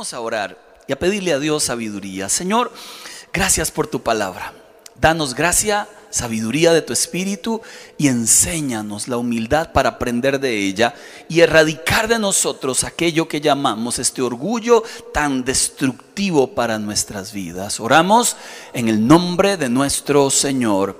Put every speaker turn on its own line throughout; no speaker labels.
A orar y a pedirle a Dios sabiduría. Señor, gracias por tu palabra. Danos gracia, sabiduría de tu espíritu y enséñanos la humildad para aprender de ella y erradicar de nosotros aquello que llamamos este orgullo tan destructivo para nuestras vidas. Oramos en el nombre de nuestro Señor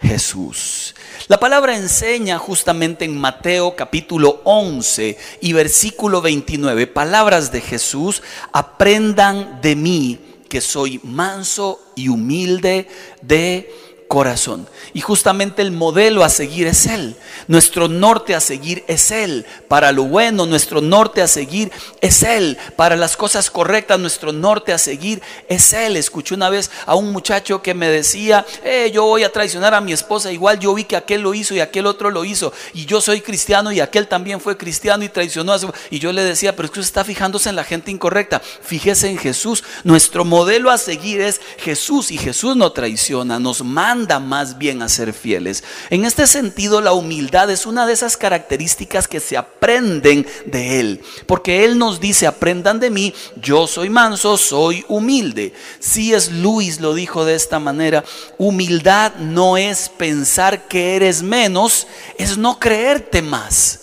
Jesús. La palabra enseña justamente en Mateo capítulo 11 y versículo 29, palabras de Jesús, aprendan de mí que soy manso y humilde de corazón. Y justamente el modelo a seguir es Él. Nuestro norte a seguir es Él. Para lo bueno, nuestro norte a seguir es Él. Para las cosas correctas, nuestro norte a seguir es Él. Escuché una vez a un muchacho que me decía, eh, yo voy a traicionar a mi esposa. Igual yo vi que aquel lo hizo y aquel otro lo hizo. Y yo soy cristiano y aquel también fue cristiano y traicionó a su... Y yo le decía, pero es que usted está fijándose en la gente incorrecta. Fíjese en Jesús. Nuestro modelo a seguir es Jesús. Y Jesús no traiciona, nos manda más bien a ser fieles. En este sentido, la humildad es una de esas características que se aprenden de Él. Porque Él nos dice, aprendan de mí, yo soy manso, soy humilde. Si es Luis lo dijo de esta manera, humildad no es pensar que eres menos, es no creerte más.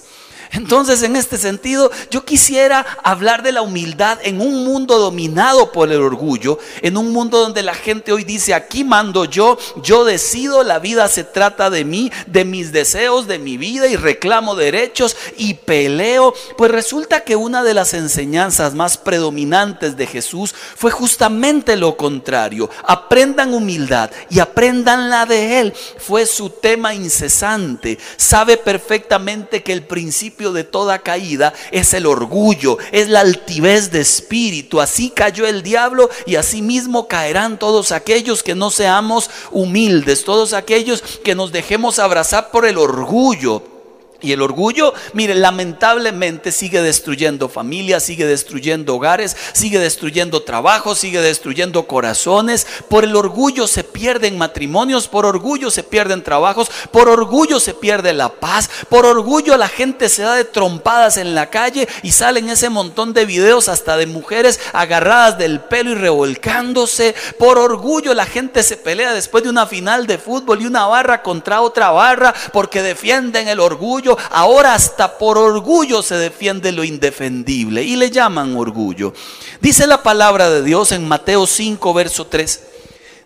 Entonces, en este sentido, yo quisiera hablar de la humildad en un mundo dominado por el orgullo, en un mundo donde la gente hoy dice, aquí mando yo, yo decido, la vida se trata de mí, de mis deseos, de mi vida y reclamo derechos y peleo. Pues resulta que una de las enseñanzas más predominantes de Jesús fue justamente lo contrario. Aprendan humildad y aprendan la de Él. Fue su tema incesante. Sabe perfectamente que el principio de toda caída es el orgullo, es la altivez de espíritu. Así cayó el diablo y así mismo caerán todos aquellos que no seamos humildes, todos aquellos que nos dejemos abrazar por el orgullo. Y el orgullo, mire, lamentablemente sigue destruyendo familias, sigue destruyendo hogares, sigue destruyendo trabajos, sigue destruyendo corazones. Por el orgullo se pierden matrimonios, por orgullo se pierden trabajos, por orgullo se pierde la paz, por orgullo la gente se da de trompadas en la calle y salen ese montón de videos hasta de mujeres agarradas del pelo y revolcándose. Por orgullo la gente se pelea después de una final de fútbol y una barra contra otra barra porque defienden el orgullo ahora hasta por orgullo se defiende lo indefendible y le llaman orgullo. Dice la palabra de Dios en Mateo 5, verso 3,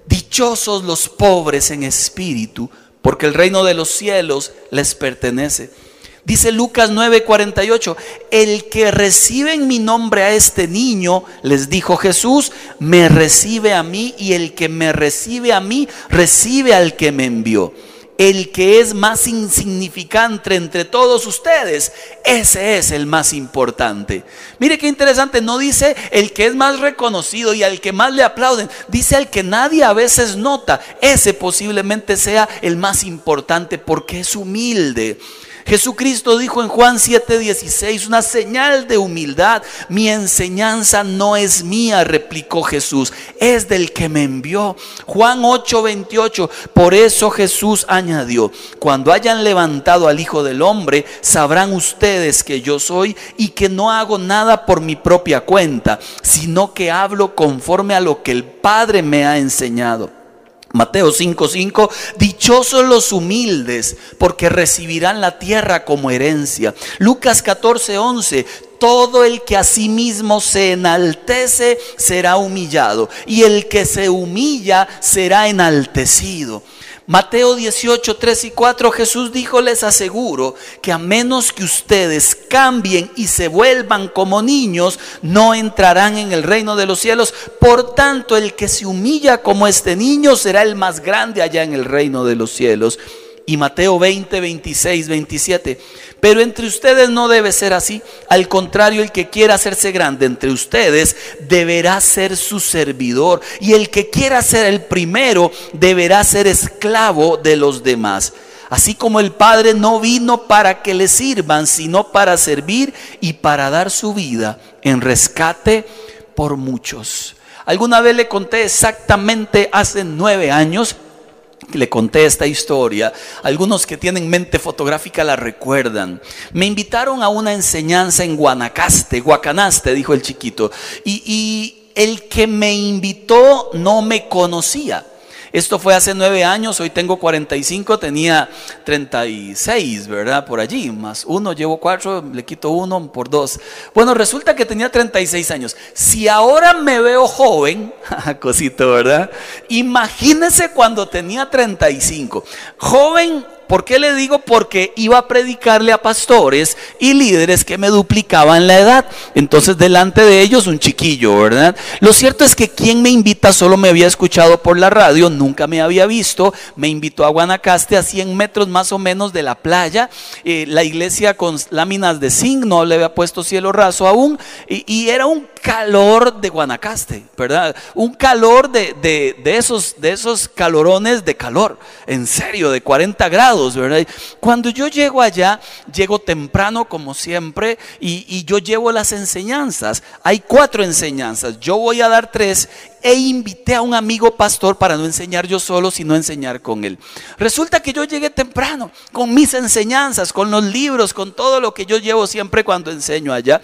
dichosos los pobres en espíritu, porque el reino de los cielos les pertenece. Dice Lucas 9:48, el que recibe en mi nombre a este niño, les dijo Jesús, me recibe a mí y el que me recibe a mí, recibe al que me envió el que es más insignificante entre todos ustedes, ese es el más importante. Mire qué interesante, no dice el que es más reconocido y al que más le aplauden, dice al que nadie a veces nota, ese posiblemente sea el más importante porque es humilde. Jesucristo dijo en Juan 7:16, una señal de humildad. Mi enseñanza no es mía, replicó Jesús, es del que me envió. Juan 8:28, por eso Jesús añadió, cuando hayan levantado al Hijo del Hombre, sabrán ustedes que yo soy y que no hago nada por mi propia cuenta, sino que hablo conforme a lo que el Padre me ha enseñado. Mateo 5:5, dichosos los humildes, porque recibirán la tierra como herencia. Lucas 14:11, todo el que a sí mismo se enaltece será humillado, y el que se humilla será enaltecido. Mateo 18, 3 y 4, Jesús dijo, les aseguro que a menos que ustedes cambien y se vuelvan como niños, no entrarán en el reino de los cielos. Por tanto, el que se humilla como este niño será el más grande allá en el reino de los cielos. Y Mateo 20, 26, 27. Pero entre ustedes no debe ser así. Al contrario, el que quiera hacerse grande entre ustedes deberá ser su servidor. Y el que quiera ser el primero deberá ser esclavo de los demás. Así como el Padre no vino para que le sirvan, sino para servir y para dar su vida en rescate por muchos. Alguna vez le conté exactamente hace nueve años le conté esta historia, algunos que tienen mente fotográfica la recuerdan. Me invitaron a una enseñanza en Guanacaste, Guacanaste, dijo el chiquito, y, y el que me invitó no me conocía. Esto fue hace nueve años, hoy tengo 45, tenía 36, ¿verdad? Por allí, más uno, llevo cuatro, le quito uno por dos. Bueno, resulta que tenía 36 años. Si ahora me veo joven, cosito, ¿verdad? Imagínese cuando tenía 35. Joven ¿Por qué le digo? Porque iba a predicarle a pastores y líderes que me duplicaban la edad. Entonces delante de ellos un chiquillo, ¿verdad? Lo cierto es que quien me invita solo me había escuchado por la radio, nunca me había visto. Me invitó a Guanacaste a 100 metros más o menos de la playa. Eh, la iglesia con láminas de zinc, no le había puesto cielo raso aún. y era un calor de Guanacaste, ¿verdad? Un calor de, de, esos, de esos calorones de calor, en serio, de 40 grados, Cuando yo llego allá, llego temprano como siempre y, y yo llevo las enseñanzas. Hay cuatro enseñanzas, yo voy a dar tres e invité a un amigo pastor para no enseñar yo solo, sino enseñar con él. Resulta que yo llegué temprano con mis enseñanzas, con los libros, con todo lo que yo llevo siempre cuando enseño allá.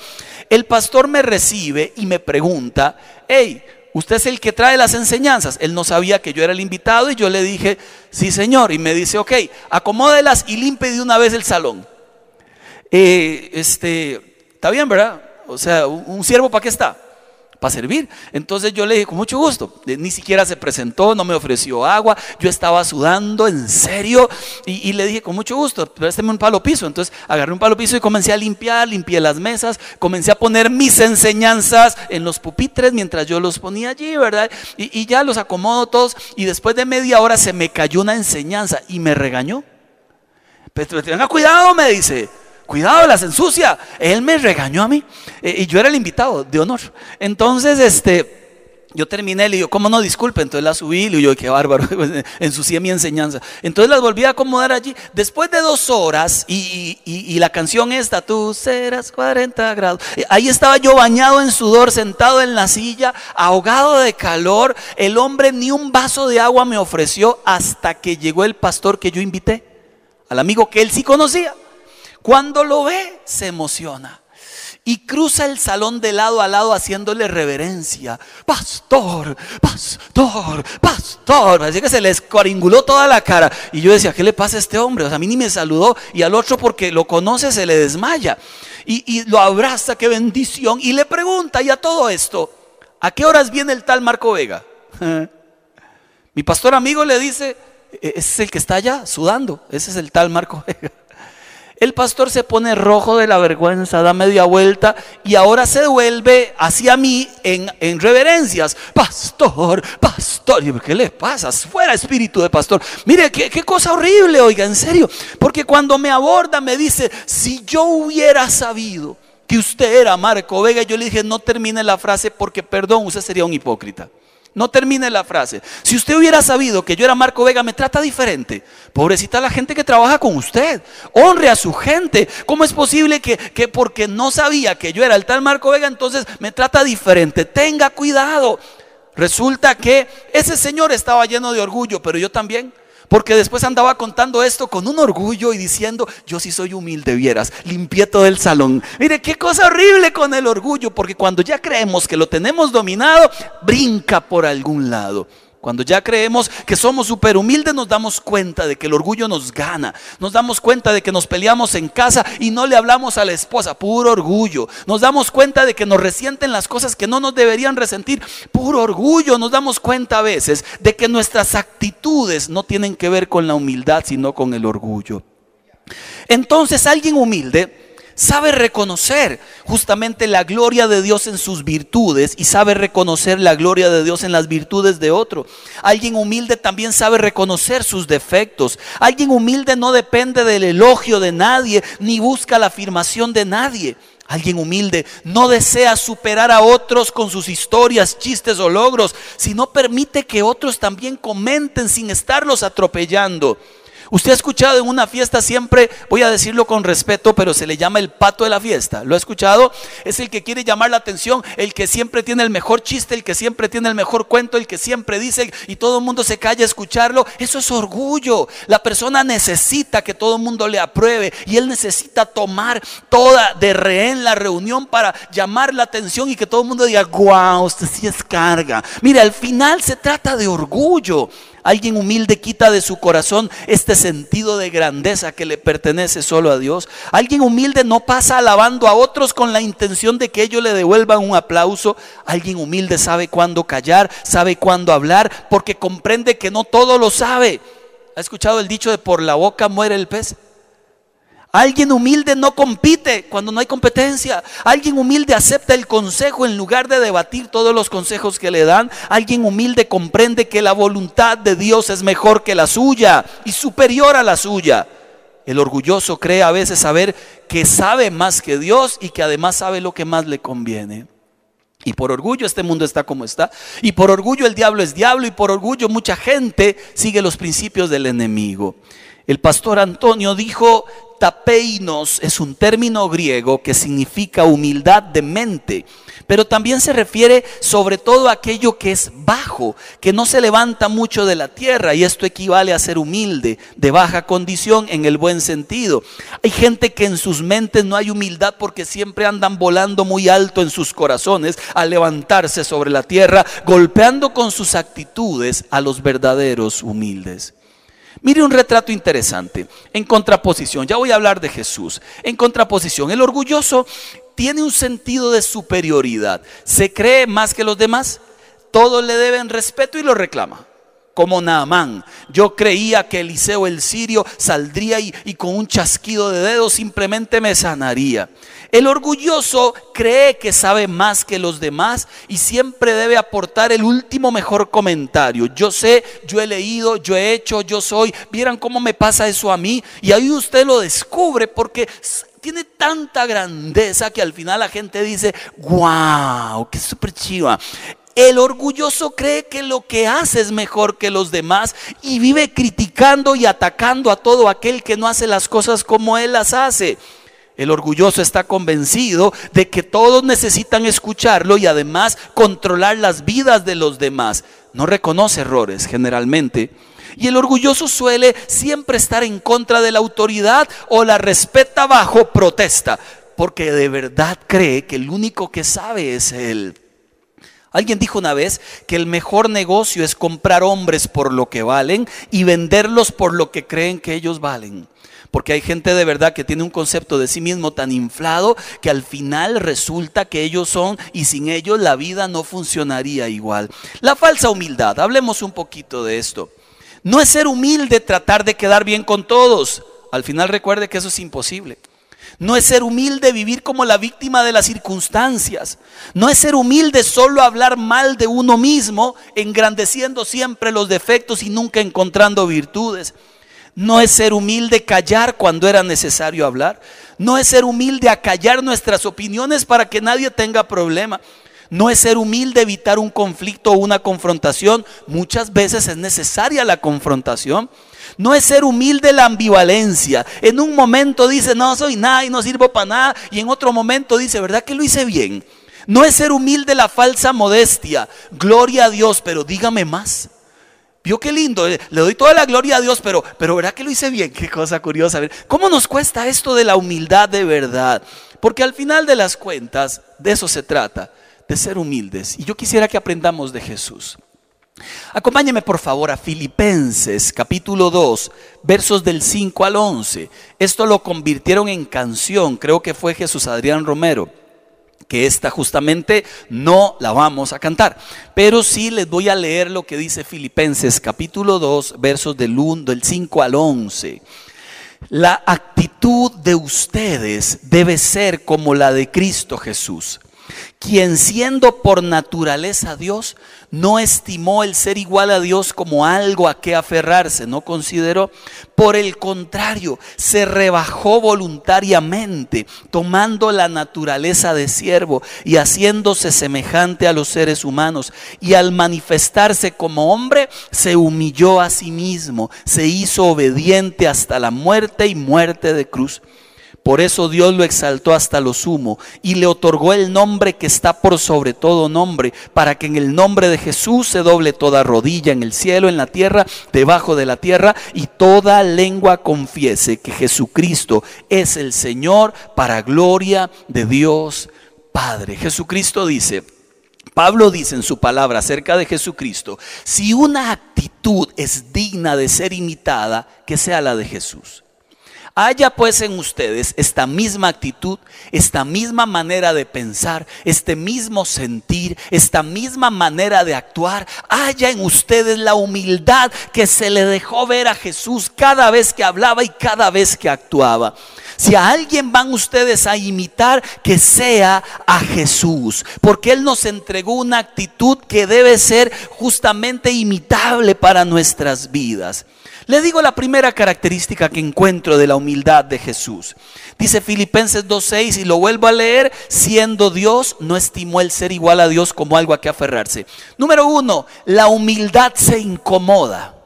El pastor me recibe y me pregunta, hey, ¿usted es el que trae las enseñanzas? Él no sabía que yo era el invitado y yo le dije, sí señor. Y me dice, ok, acomódelas y limpie de una vez el salón. Eh, este, está bien, ¿verdad? O sea, un siervo para qué está? Para servir. Entonces yo le dije, con mucho gusto. Ni siquiera se presentó, no me ofreció agua. Yo estaba sudando, en serio. Y, le dije, con mucho gusto, présteme un palo piso. Entonces agarré un palo piso y comencé a limpiar, limpié las mesas, comencé a poner mis enseñanzas en los pupitres mientras yo los ponía allí, ¿verdad? Y, y ya los acomodo todos. Y después de media hora se me cayó una enseñanza y me regañó. Pero tenga cuidado, me dice cuidado, las ensucia. Él me regañó a mí eh, y yo era el invitado de honor. Entonces, este... Yo terminé, le digo, ¿cómo no? Disculpe. Entonces la subí y le digo, qué bárbaro, ensucié mi enseñanza. Entonces las volví a acomodar allí. Después de dos horas, y, y, la canción esta, tú serás 40 grados. Eh, ahí estaba yo bañado en sudor, sentado en la silla, ahogado de calor. El hombre ni un vaso de agua me ofreció hasta que llegó el pastor que yo invité, al amigo que él sí conocía. Cuando lo ve, se emociona. Y cruza el salón de lado a lado haciéndole reverencia. Pastor, pastor, pastor. Así que se le escoringuló toda la cara. Y yo decía, ¿qué le pasa a este hombre? O sea, a mí ni me saludó. Y al otro, porque lo conoce, se le desmaya. Y, y lo abraza, qué bendición. Y le pregunta, y a todo esto, ¿a qué horas viene el tal Marco Vega? Mi pastor amigo le dice, e-, ese es el que está allá sudando. Ese es el tal Marco Vega. El pastor se pone rojo de la vergüenza, da media vuelta y ahora se devuelve hacia mí en, reverencias. Pastor, pastor. ¿Qué le pasa? Fuera espíritu de pastor. Mire, qué, qué cosa horrible, oiga, en serio. Porque cuando me aborda me dice, si yo hubiera sabido que usted era Marco Vega, yo le dije, no termine la frase porque, perdón, usted sería un hipócrita. No termine la frase. Si usted hubiera sabido que yo era Marco Vega, me trata diferente. Pobrecita la gente que trabaja con usted. Honre a su gente. ¿Cómo es posible que, que porque no sabía que yo era el tal Marco Vega, entonces me trata diferente? Tenga cuidado. Resulta que ese señor estaba lleno de orgullo, pero yo también. Porque después andaba contando esto con un orgullo y diciendo, yo sí soy humilde, vieras, limpié todo el salón. Mire, qué cosa horrible con el orgullo, porque cuando ya creemos que lo tenemos dominado, brinca por algún lado. Cuando ya creemos que somos súper humildes, nos damos cuenta de que el orgullo nos gana. Nos damos cuenta de que nos peleamos en casa y no le hablamos a la esposa. Puro orgullo. Nos damos cuenta de que nos resienten las cosas que no nos deberían resentir. Puro orgullo. Nos damos cuenta a veces de que nuestras actitudes no tienen que ver con la humildad, sino con el orgullo. Entonces alguien humilde sabe reconocer justamente la gloria de Dios en sus virtudes y sabe reconocer la gloria de Dios en las virtudes de otro. Alguien humilde también sabe reconocer sus defectos. Alguien humilde no depende del elogio de nadie ni busca la afirmación de nadie. Alguien humilde no desea superar a otros con sus historias, chistes o logros, sino permite que otros también comenten sin estarlos atropellando. Usted ha escuchado en una fiesta siempre, voy a decirlo con respeto, pero se le llama el pato de la fiesta. ¿Lo ha escuchado? Es el que quiere llamar la atención, el que siempre tiene el mejor chiste, el que siempre tiene el mejor cuento, el que siempre dice y todo el mundo se calla a escucharlo. Eso es orgullo. La persona necesita que todo el mundo le apruebe y él necesita tomar toda de rehén la reunión para llamar la atención y que todo el mundo diga, wow, usted sí es carga. Mira, al final se trata de orgullo. Alguien humilde quita de su corazón este sentido de grandeza que le pertenece solo a Dios. Alguien humilde no pasa alabando a otros con la intención de que ellos le devuelvan un aplauso. Alguien humilde sabe cuándo callar, sabe cuándo hablar, porque comprende que no todo lo sabe. ¿Ha escuchado el dicho de por la boca muere el pez? Alguien humilde no compite cuando no hay competencia. Alguien humilde acepta el consejo en lugar de debatir todos los consejos que le dan. Alguien humilde comprende que la voluntad de Dios es mejor que la suya y superior a la suya. El orgulloso cree a veces saber que sabe más que Dios y que además sabe lo que más le conviene. Y por orgullo este mundo está como está. Y por orgullo el diablo es diablo. Y por orgullo mucha gente sigue los principios del enemigo. El pastor Antonio dijo, tapeinos es un término griego que significa humildad de mente, pero también se refiere sobre todo a aquello que es bajo, que no se levanta mucho de la tierra, y esto equivale a ser humilde, de baja condición en el buen sentido. Hay gente que en sus mentes no hay humildad porque siempre andan volando muy alto en sus corazones al levantarse sobre la tierra, golpeando con sus actitudes a los verdaderos humildes. Mire un retrato interesante, en contraposición, ya voy a hablar de Jesús, en contraposición, el orgulloso tiene un sentido de superioridad, se cree más que los demás, todos le deben respeto y lo reclama. Como Naamán. Yo creía que Eliseo el sirio saldría y, y, con un chasquido de dedos simplemente me sanaría. El orgulloso cree que sabe más que los demás y siempre debe aportar el último mejor comentario. Yo sé, yo he leído, yo he hecho, yo soy. Vieran cómo me pasa eso a mí. Y ahí usted lo descubre porque tiene tanta grandeza que al final la gente dice, wow, qué súper chiva. El orgulloso cree que lo que hace es mejor que los demás y vive criticando y atacando a todo aquel que no hace las cosas como él las hace. El orgulloso está convencido de que todos necesitan escucharlo y además controlar las vidas de los demás. No reconoce errores generalmente. Y el orgulloso suele siempre estar en contra de la autoridad o la respeta bajo protesta, porque de verdad cree que el único que sabe es él. Alguien dijo una vez que el mejor negocio es comprar hombres por lo que valen y venderlos por lo que creen que ellos valen. Porque hay gente de verdad que tiene un concepto de sí mismo tan inflado que al final resulta que ellos son y sin ellos la vida no funcionaría igual. La falsa humildad, hablemos un poquito de esto. No es ser humilde tratar de quedar bien con todos. Al final recuerde que eso es imposible. No es ser humilde vivir como la víctima de las circunstancias. No es ser humilde solo hablar mal de uno mismo, engrandeciendo siempre los defectos y nunca encontrando virtudes. No es ser humilde callar cuando era necesario hablar. No es ser humilde acallar nuestras opiniones para que nadie tenga problema. No es ser humilde evitar un conflicto o una confrontación. Muchas veces es necesaria la confrontación. No es ser humilde la ambivalencia. En un momento dice, no soy nada y no sirvo para nada. Y en otro momento dice, ¿verdad que lo hice bien? No es ser humilde la falsa modestia. Gloria a Dios, pero dígame más. Vio qué lindo, eh, le doy toda la gloria a Dios, pero, pero ¿verdad que lo hice bien? Qué cosa curiosa. ¿Cómo nos cuesta esto de la humildad de verdad? Porque al final de las cuentas, de eso se trata, de ser humildes. Y yo quisiera que aprendamos de Jesús. Acompáñeme por favor a Filipenses capítulo 2, versos del 5 al 11. Esto lo convirtieron en canción, creo que fue Jesús Adrián Romero, que esta justamente no la vamos a cantar, pero sí les voy a leer lo que dice Filipenses capítulo 2, versos del, 1, del 5 al 11. La actitud de ustedes debe ser como la de Cristo Jesús quien siendo por naturaleza Dios, no estimó el ser igual a Dios como algo a que aferrarse, no consideró. Por el contrario, se rebajó voluntariamente, tomando la naturaleza de siervo y haciéndose semejante a los seres humanos. Y al manifestarse como hombre, se humilló a sí mismo, se hizo obediente hasta la muerte y muerte de cruz. Por eso Dios lo exaltó hasta lo sumo y le otorgó el nombre que está por sobre todo nombre, para que en el nombre de Jesús se doble toda rodilla en el cielo, en la tierra, debajo de la tierra, y toda lengua confiese que Jesucristo es el Señor para gloria de Dios Padre. Jesucristo dice, Pablo dice en su palabra acerca de Jesucristo, si una actitud es digna de ser imitada, que sea la de Jesús. Haya pues en ustedes esta misma actitud, esta misma manera de pensar, este mismo sentir, esta misma manera de actuar. Haya en ustedes la humildad que se le dejó ver a Jesús cada vez que hablaba y cada vez que actuaba. Si a alguien van ustedes a imitar, que sea a Jesús, porque Él nos entregó una actitud que debe ser justamente imitable para nuestras vidas. Le digo la primera característica que encuentro de la humildad de Jesús. Dice Filipenses 2.6 y lo vuelvo a leer, siendo Dios, no estimó el ser igual a Dios como algo a que aferrarse. Número uno, la humildad se incomoda.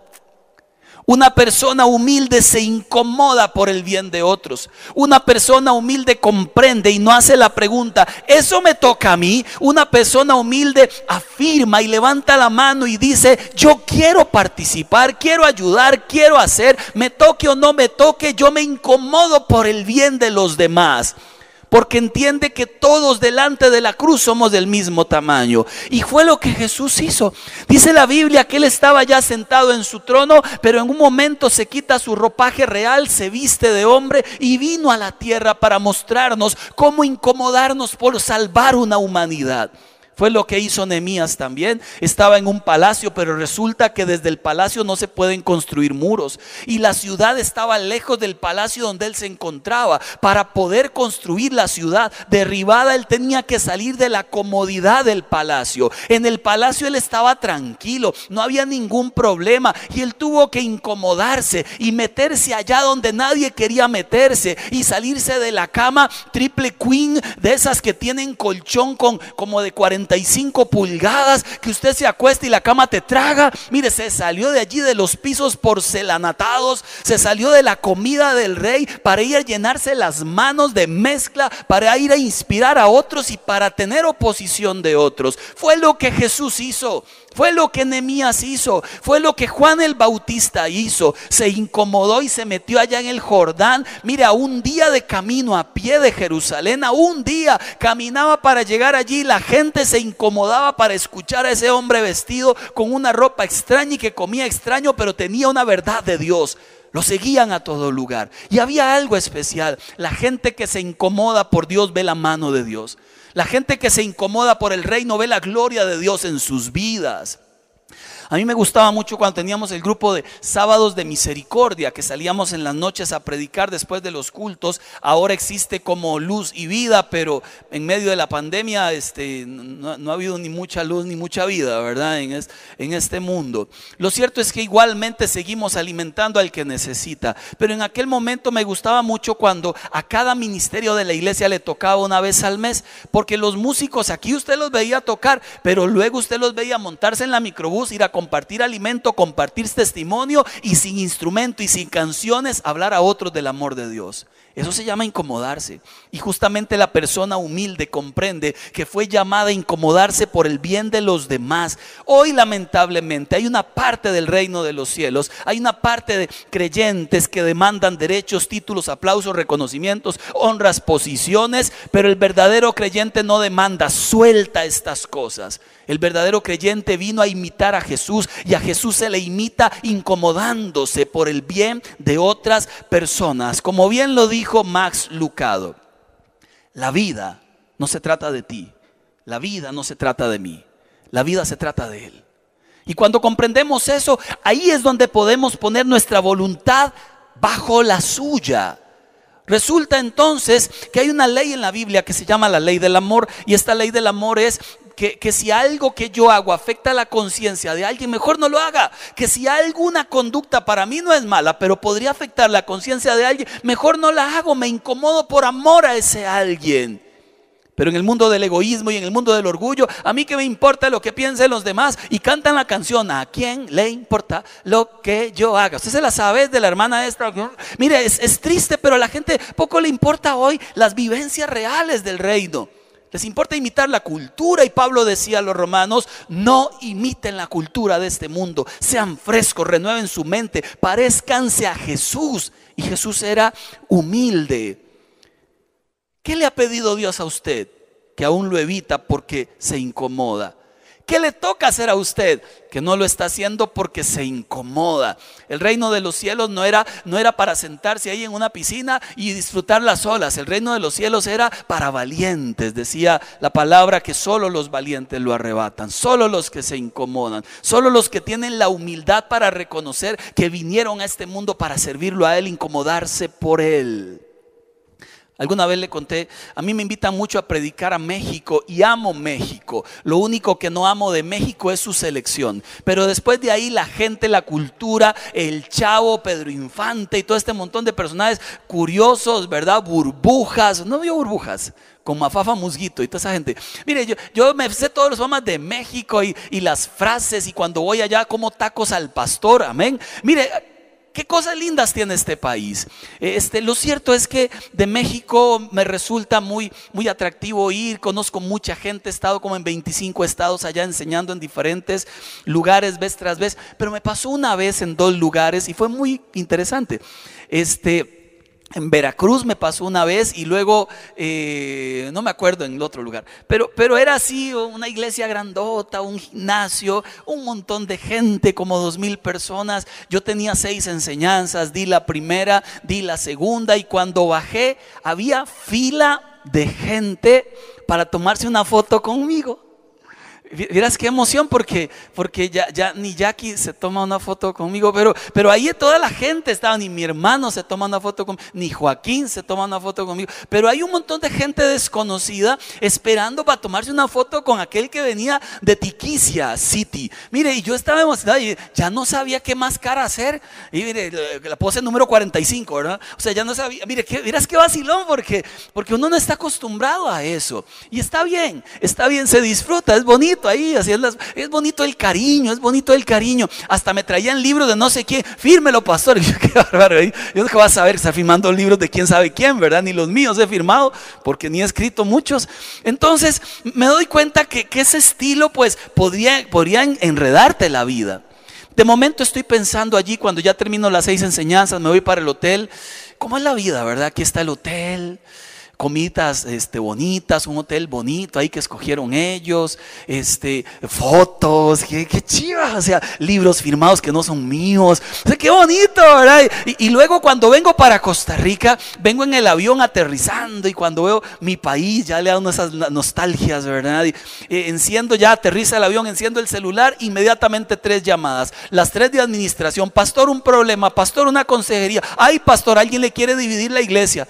Una persona humilde se incomoda por el bien de otros. Una persona humilde comprende y no hace la pregunta, ¿eso me toca a mí? Una persona humilde afirma y levanta la mano y dice, yo quiero participar, quiero ayudar, quiero hacer, me toque o no me toque, yo me incomodo por el bien de los demás porque entiende que todos delante de la cruz somos del mismo tamaño. Y fue lo que Jesús hizo. Dice la Biblia que él estaba ya sentado en su trono, pero en un momento se quita su ropaje real, se viste de hombre y vino a la tierra para mostrarnos cómo incomodarnos por salvar una humanidad. Fue lo que hizo Nehemías también. Estaba en un palacio, pero resulta que desde el palacio no se pueden construir muros. Y la ciudad estaba lejos del palacio donde él se encontraba. Para poder construir la ciudad derribada, él tenía que salir de la comodidad del palacio. En el palacio él estaba tranquilo, no había ningún problema. Y él tuvo que incomodarse y meterse allá donde nadie quería meterse. Y salirse de la cama triple queen, de esas que tienen colchón con como de 40 pulgadas, que usted se acuesta y la cama te traga. Mire, se salió de allí de los pisos porcelanatados, se salió de la comida del rey para ir a llenarse las manos de mezcla, para ir a inspirar a otros y para tener oposición de otros. Fue lo que Jesús hizo. Fue lo que Nehemías hizo, fue lo que Juan el Bautista hizo. Se incomodó y se metió allá en el Jordán. Mira, un día de camino a pie de Jerusalén, a un día caminaba para llegar allí. La gente se incomodaba para escuchar a ese hombre vestido con una ropa extraña y que comía extraño, pero tenía una verdad de Dios. Lo seguían a todo lugar. Y había algo especial. La gente que se incomoda por Dios ve la mano de Dios. La gente que se incomoda por el reino ve la gloria de Dios en sus vidas. A mí me gustaba mucho cuando teníamos el grupo de sábados de misericordia, que salíamos en las noches a predicar después de los cultos. Ahora existe como luz y vida, pero en medio de la pandemia este, no, ha habido ni mucha luz ni mucha vida, ¿verdad? En, en este mundo. Lo cierto es que igualmente seguimos alimentando al que necesita. Pero en aquel momento me gustaba mucho cuando a cada ministerio de la iglesia le tocaba una vez al mes, porque los músicos aquí usted los veía tocar, pero luego usted los veía montarse en la microbús, ir a compartir alimento, compartir testimonio y sin instrumento y sin canciones hablar a otros del amor de Dios. Eso se llama incomodarse. Y justamente la persona humilde comprende que fue llamada a incomodarse por el bien de los demás. Hoy lamentablemente hay una parte del reino de los cielos, hay una parte de creyentes que demandan derechos, títulos, aplausos, reconocimientos, honras, posiciones, pero el verdadero creyente no demanda, suelta estas cosas. El verdadero creyente vino a imitar a Jesús y a Jesús se le imita incomodándose por el bien de otras personas. Como bien lo dijo Max Lucado, la vida no se trata de ti, la vida no se trata de mí, la vida se trata de Él. Y cuando comprendemos eso, ahí es donde podemos poner nuestra voluntad bajo la suya Resulta entonces que hay una ley en la Biblia que se llama la ley del amor y esta ley del amor es que, si algo que yo hago afecta la conciencia de alguien, mejor no lo haga. Que si alguna conducta para mí no es mala, pero podría afectar la conciencia de alguien, mejor no la hago, me incomodo por amor a ese alguien. Pero en el mundo del egoísmo y en el mundo del orgullo, a mí que me importa lo que piensen los demás. Y cantan la canción, ¿a quién le importa lo que yo haga? Usted se la sabe de la hermana esta. Mire, es, es triste, pero a la gente poco le importa hoy las vivencias reales del reino. Les importa imitar la cultura y Pablo decía a los romanos, no imiten la cultura de este mundo, sean frescos, renueven su mente, parezcanse a Jesús. Y Jesús era humilde. ¿Qué le ha pedido Dios a usted? Que aún lo evita porque se incomoda. ¿Qué le toca hacer a usted? Que no lo está haciendo porque se incomoda. El reino de los cielos no era, no era para sentarse ahí en una piscina y disfrutar las olas. El reino de los cielos era para valientes. Decía la palabra que solo los valientes lo arrebatan. Solo los que se incomodan. Solo los que tienen la humildad para reconocer que vinieron a este mundo para servirlo a Él, incomodarse por Él. Alguna vez le conté, a mí me invitan mucho a predicar a México y amo México. Lo único que no amo de México es su selección. Pero después de ahí la gente, la cultura, el chavo, Pedro Infante y todo este montón de personajes curiosos, ¿verdad? Burbujas, no vio burbujas con Mafafa Musguito y toda esa gente. Mire, yo, yo me sé todos los temas de México y, y, las frases y cuando voy allá como tacos al pastor, amén. Mire, qué cosas lindas tiene este país. Este, lo cierto es que de México me resulta muy, muy atractivo ir, conozco mucha gente, he estado como en 25 estados allá enseñando en diferentes lugares vez tras vez, pero me pasó una vez en dos lugares y fue muy interesante. Este, en Veracruz me pasó una vez y luego, eh, no me acuerdo en el otro lugar, pero, pero era así, una iglesia grandota, un gimnasio, un montón de gente, como dos mil personas. Yo tenía seis enseñanzas, di la primera, di la segunda y cuando bajé había fila de gente para tomarse una foto conmigo. Vieras qué emoción porque, porque ya, ya ni Jackie se toma una foto conmigo, pero, pero ahí toda la gente estaba, ni mi hermano se toma una foto conmigo, ni Joaquín se toma una foto conmigo, pero hay un montón de gente desconocida esperando para tomarse una foto con aquel que venía de Tiquicia City. Mire, y yo estaba emocionado y ya no sabía qué más cara hacer. Y mire, la pose número 45, ¿verdad? O sea, ya no sabía, mire, qué, miras qué vacilón porque, porque uno no está acostumbrado a eso. Y está bien, está bien, se disfruta, es bonito ahí, así es, es bonito el cariño, es bonito el cariño. Hasta me traían libros de no sé quién, fírmelo, pastor. Y yo, qué bárbaro, yo no que vas a saber que está firmando libros de quién sabe quién, ¿verdad? Ni los míos he firmado, porque ni he escrito muchos. Entonces, me doy cuenta que, que ese estilo, pues, podría, podría enredarte la vida. De momento estoy pensando allí, cuando ya termino las seis enseñanzas, me voy para el hotel. ¿Cómo es la vida, verdad? Aquí está el hotel comidas este, bonitas, un hotel bonito ahí que escogieron ellos, este, fotos, qué, chivas, o sea, libros firmados que no son míos, o qué bonito, ¿verdad? Y, y, luego cuando vengo para Costa Rica, vengo en el avión aterrizando y cuando veo mi país, ya le da unas nostalgias, ¿verdad? Y, eh, enciendo ya, aterriza el avión, enciendo el celular, inmediatamente tres llamadas, las tres de administración, pastor un problema, pastor una consejería, ay pastor, alguien le quiere dividir la iglesia.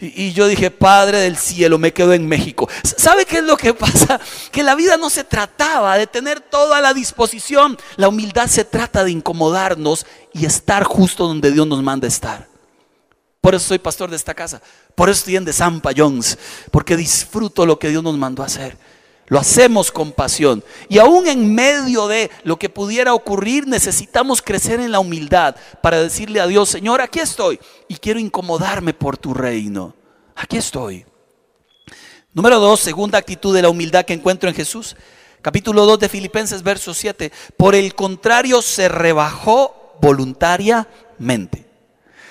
Y, yo dije, Padre del cielo, me quedo en México. ¿Sabe qué es lo que pasa? Que la vida no se trataba de tener toda la disposición. La humildad se trata de incomodarnos y estar justo donde Dios nos manda estar. Por eso soy pastor de esta casa. Por eso estoy en The Sampa Jones. Porque disfruto lo que Dios nos mandó a hacer. Lo hacemos con pasión. Y aún en medio de lo que pudiera ocurrir, necesitamos crecer en la humildad para decirle a Dios, Señor, aquí estoy y quiero incomodarme por tu reino. Aquí estoy. Número dos, segunda actitud de la humildad que encuentro en Jesús. Capítulo 2 de Filipenses, verso 7. Por el contrario, se rebajó voluntariamente.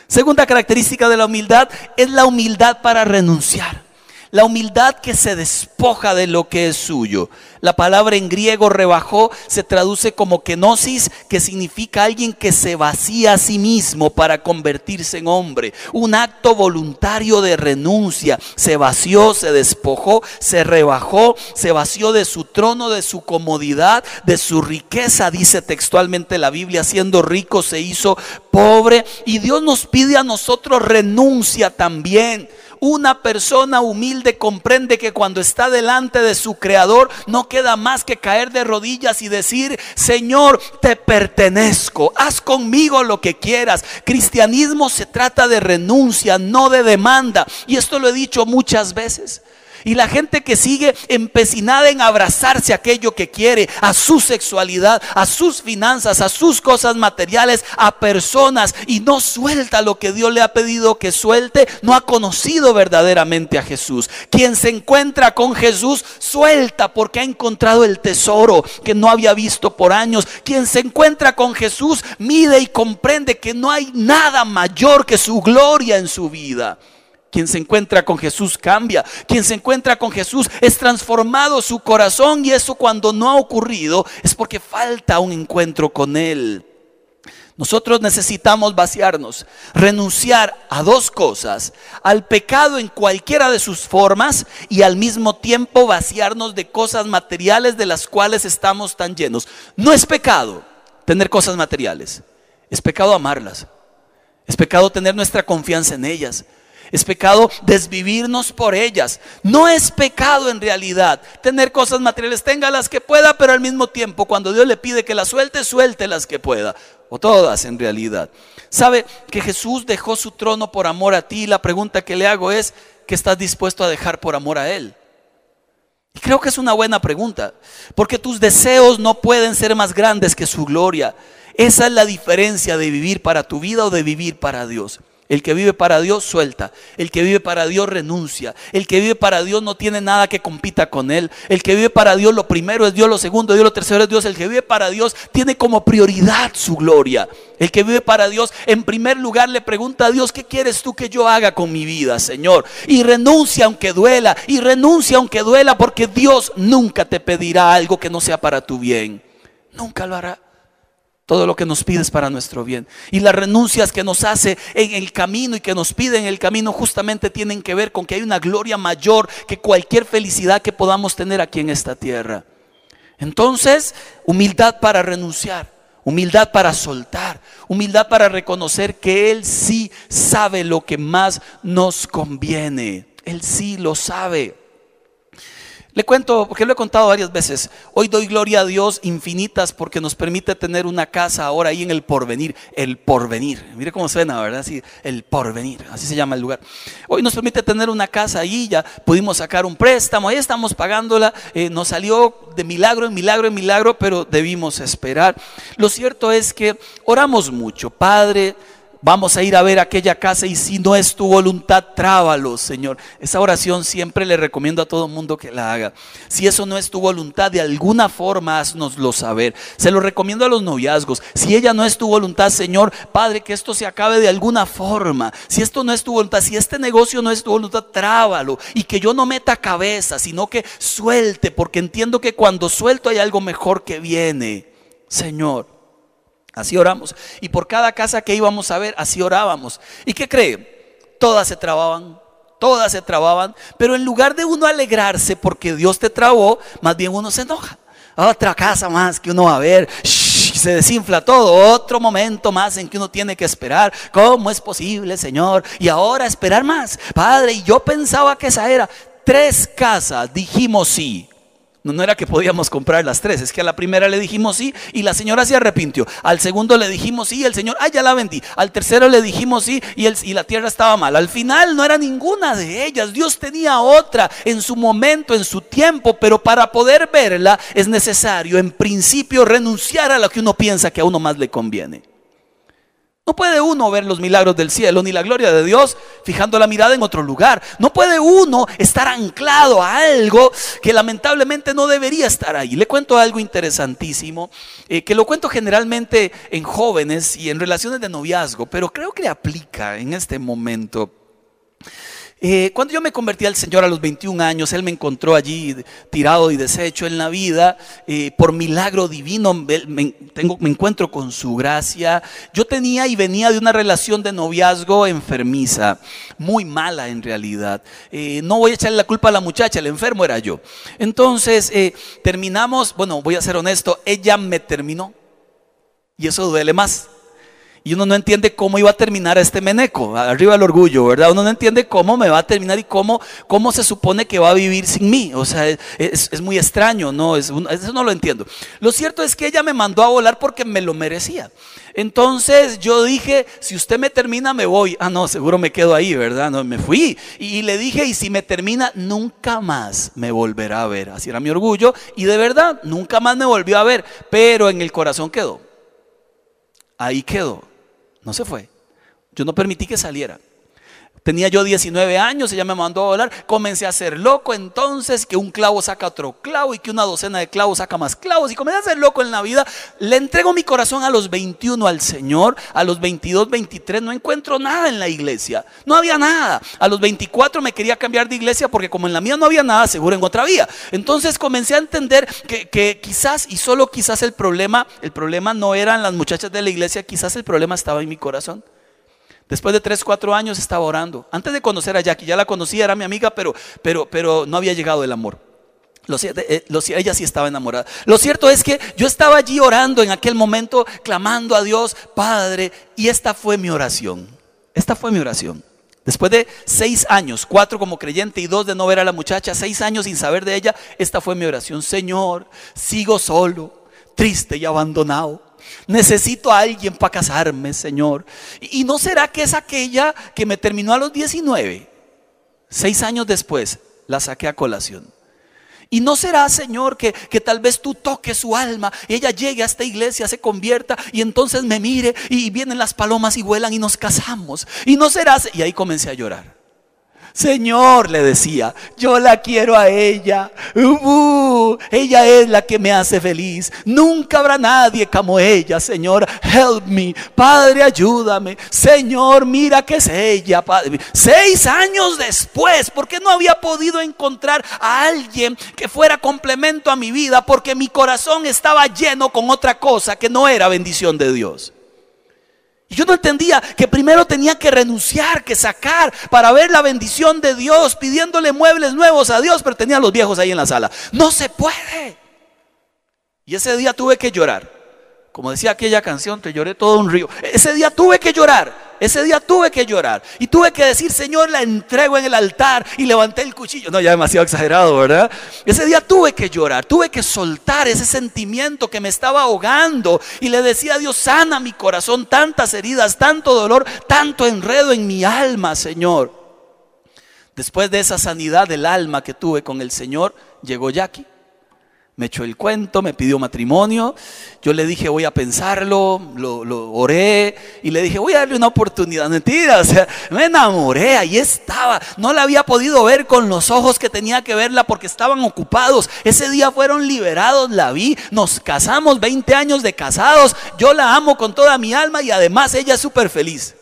Segunda característica de la humildad es la humildad para renunciar. La humildad que se despoja de lo que es suyo. La palabra en griego rebajó se traduce como kenosis, que significa alguien que se vacía a sí mismo para convertirse en hombre. Un acto voluntario de renuncia. Se vació, se despojó, se rebajó, se vació de su trono, de su comodidad, de su riqueza, dice textualmente la Biblia, siendo rico se hizo pobre. Y Dios nos pide a nosotros renuncia también. Una persona humilde comprende que cuando está delante de su creador no queda más que caer de rodillas y decir, Señor, te pertenezco, haz conmigo lo que quieras. Cristianismo se trata de renuncia, no de demanda. Y esto lo he dicho muchas veces. Y la gente que sigue empecinada en abrazarse a aquello que quiere, a su sexualidad, a sus finanzas, a sus cosas materiales, a personas y no suelta lo que Dios le ha pedido que suelte, no ha conocido verdaderamente a Jesús. Quien se encuentra con Jesús suelta porque ha encontrado el tesoro que no había visto por años. Quien se encuentra con Jesús mide y comprende que no hay nada mayor que su gloria en su vida. Quien se encuentra con Jesús cambia. Quien se encuentra con Jesús es transformado su corazón y eso cuando no ha ocurrido es porque falta un encuentro con Él. Nosotros necesitamos vaciarnos, renunciar a dos cosas, al pecado en cualquiera de sus formas y al mismo tiempo vaciarnos de cosas materiales de las cuales estamos tan llenos. No es pecado tener cosas materiales, es pecado amarlas, es pecado tener nuestra confianza en ellas, es pecado desvivirnos por ellas. No es pecado en realidad tener cosas materiales. Tenga las que pueda, pero al mismo tiempo, cuando Dios le pide que las suelte, suelte las que pueda. O todas en realidad. ¿Sabe que Jesús dejó su trono por amor a ti? La pregunta que le hago es, ¿qué estás dispuesto a dejar por amor a Él? Y creo que es una buena pregunta, porque tus deseos no pueden ser más grandes que su gloria. Esa es la diferencia de vivir para tu vida o de vivir para Dios. El que vive para Dios suelta. El que vive para Dios renuncia. El que vive para Dios no tiene nada que compita con él. El que vive para Dios lo primero es Dios, lo segundo es Dios, lo tercero es Dios. El que vive para Dios tiene como prioridad su gloria. El que vive para Dios en primer lugar le pregunta a Dios, ¿qué quieres tú que yo haga con mi vida, Señor? Y renuncia aunque duela. Y renuncia aunque duela porque Dios nunca te pedirá algo que no sea para tu bien. Nunca lo hará. Todo lo que nos pide es para nuestro bien. Y las renuncias que nos hace en el camino y que nos pide en el camino justamente tienen que ver con que hay una gloria mayor que cualquier felicidad que podamos tener aquí en esta tierra. Entonces, humildad para renunciar, humildad para soltar, humildad para reconocer que Él sí sabe lo que más nos conviene. Él sí lo sabe. Le cuento, porque lo he contado varias veces, hoy doy gloria a Dios infinitas porque nos permite tener una casa ahora ahí en el porvenir, el porvenir. Mire cómo suena, ¿verdad? Sí, el porvenir, así se llama el lugar. Hoy nos permite tener una casa ahí, ya pudimos sacar un préstamo, ahí estamos pagándola, eh, nos salió de milagro en milagro en milagro, pero debimos esperar. Lo cierto es que oramos mucho, Padre, Vamos a ir a ver aquella casa y si no es tu voluntad, trábalo, Señor. Esa oración siempre le recomiendo a todo mundo que la haga. Si eso no es tu voluntad, de alguna forma haznoslo saber. Se lo recomiendo a los noviazgos. Si ella no es tu voluntad, Señor, Padre, que esto se acabe de alguna forma. Si esto no es tu voluntad, si este negocio no es tu voluntad, trábalo. Y que yo no meta cabeza, sino que suelte, porque entiendo que cuando suelto hay algo mejor que viene. Señor. Así oramos. Y por cada casa que íbamos a ver, así orábamos. ¿Y qué cree? Todas se trababan, todas se trababan, pero en lugar de uno alegrarse porque Dios te trabó, más bien uno se enoja. Otra casa más que uno va a ver, se desinfla todo, otro momento más en que uno tiene que esperar. ¿Cómo es posible, Señor? Y ahora esperar más. Padre, y yo pensaba que esa era tres casas, dijimos sí. No, era que podíamos comprar las tres, es que a la primera le dijimos sí y la señora se arrepintió. Al segundo le dijimos sí, el señor, ah, ya la vendí. Al tercero le dijimos sí y, el, y la tierra estaba mal. Al final no era ninguna de ellas. Dios tenía otra en su momento, en su tiempo, pero para poder verla es necesario en principio renunciar a lo que uno piensa que a uno más le conviene. No puede uno ver los milagros del cielo ni la gloria de Dios fijando la mirada en otro lugar. No puede uno estar anclado a algo que lamentablemente no debería estar ahí. Le cuento algo interesantísimo, eh, que lo cuento generalmente en jóvenes y en relaciones de noviazgo, pero creo que aplica en este momento. Eh, cuando yo me convertí al Señor a los 21 años, Él me encontró allí tirado y deshecho en la vida. Eh, por milagro divino me, tengo, me encuentro con su gracia. Yo tenía y venía de una relación de noviazgo enfermiza, muy mala en realidad. Eh, no voy a echarle la culpa a la muchacha, el enfermo era yo. Entonces terminamos, bueno, voy a ser honesto, ella me terminó. Y eso duele más. Y uno no entiende cómo iba a terminar este meneco, arriba el orgullo, ¿verdad? Uno no entiende cómo me va a terminar y cómo, cómo se supone que va a vivir sin mí. O sea, es, muy extraño, ¿no? Es, eso no lo entiendo. Lo cierto es que ella me mandó a volar porque me lo merecía. Entonces yo dije, si usted me termina, me voy. Ah, no, seguro me quedo ahí, ¿verdad? No, me fui. Y le dije, y si me termina, nunca más me volverá a ver. Así era mi orgullo. Y de verdad, nunca más me volvió a ver. Pero en el corazón quedó. Ahí quedó. No se fue. Yo no permití que saliera. Tenía yo 19 años, ella me mandó a volar, comencé a ser loco entonces, que un clavo saca otro clavo y que una docena de clavos saca más clavos y comencé a ser loco en la vida. Le entrego mi corazón a los 21 al Señor, a los 22, 23 no encuentro nada en la iglesia, no había nada. A los 24 me quería cambiar de iglesia porque como en la mía no había nada, seguro en otra vía. Entonces comencé a entender que, que quizás y solo quizás el problema, el problema no eran las muchachas de la iglesia, quizás el problema estaba en mi corazón. Después de 3, 4 años estaba orando. Antes de conocer a Jackie, ya la conocía, era mi amiga, pero, pero, pero no había llegado el amor. Eh, ella sí estaba enamorada. Lo cierto es que yo estaba allí orando en aquel momento, clamando a Dios, Padre, y esta fue mi oración. Esta fue mi oración. Después de seis años, cuatro como creyente y dos de no ver a la muchacha, seis años sin saber de ella, esta fue mi oración. Señor, sigo solo, triste y abandonado. Necesito a alguien para casarme, Señor. ¿Y no será que es aquella que me terminó a los 19? Seis años después la saqué a colación. Y no será, Señor, que, que, tal vez tú toques su alma y ella llegue a esta iglesia, se convierta y entonces me mire y vienen las palomas y vuelan y nos casamos. Y no será, y ahí comencé a llorar. Señor, le decía, yo la quiero a ella. Ella es la que me hace feliz. Nunca habrá nadie como ella, Señor. Help me. Padre, ayúdame. Señor, mira que es ella. Padre. Seis años después, porque no había podido encontrar a alguien que fuera complemento a mi vida, porque mi corazón estaba lleno con otra cosa que no era bendición de Dios. Y yo no entendía que primero tenía que renunciar, que sacar para ver la bendición de Dios, pidiéndole muebles nuevos a Dios, pero tenía a los viejos ahí en la sala. No se puede. Y ese día tuve que llorar. Como decía aquella canción, te lloré todo un río. Ese día tuve que llorar. Ese día tuve que llorar. Y tuve que decir, Señor, la entrego en el altar. Y levanté el cuchillo. No, ya demasiado exagerado, ¿verdad? Ese día tuve que llorar. Tuve que soltar ese sentimiento que me estaba ahogando. Y le decía a Dios, sana mi corazón. Tantas heridas, tanto dolor, tanto enredo en mi alma, Señor. Después de esa sanidad del alma que tuve con el Señor, llegó Jackie me echó el cuento, me pidió matrimonio. Yo le dije, voy a pensarlo, lo, oré y le dije, voy a darle una oportunidad. Mentira, o sea, me enamoré, ahí estaba. No la había podido ver con los ojos que tenía que verla porque estaban ocupados. Ese día fueron liberados, la vi, nos casamos, 20 años de casados. Yo la amo con toda mi alma y además ella es súper feliz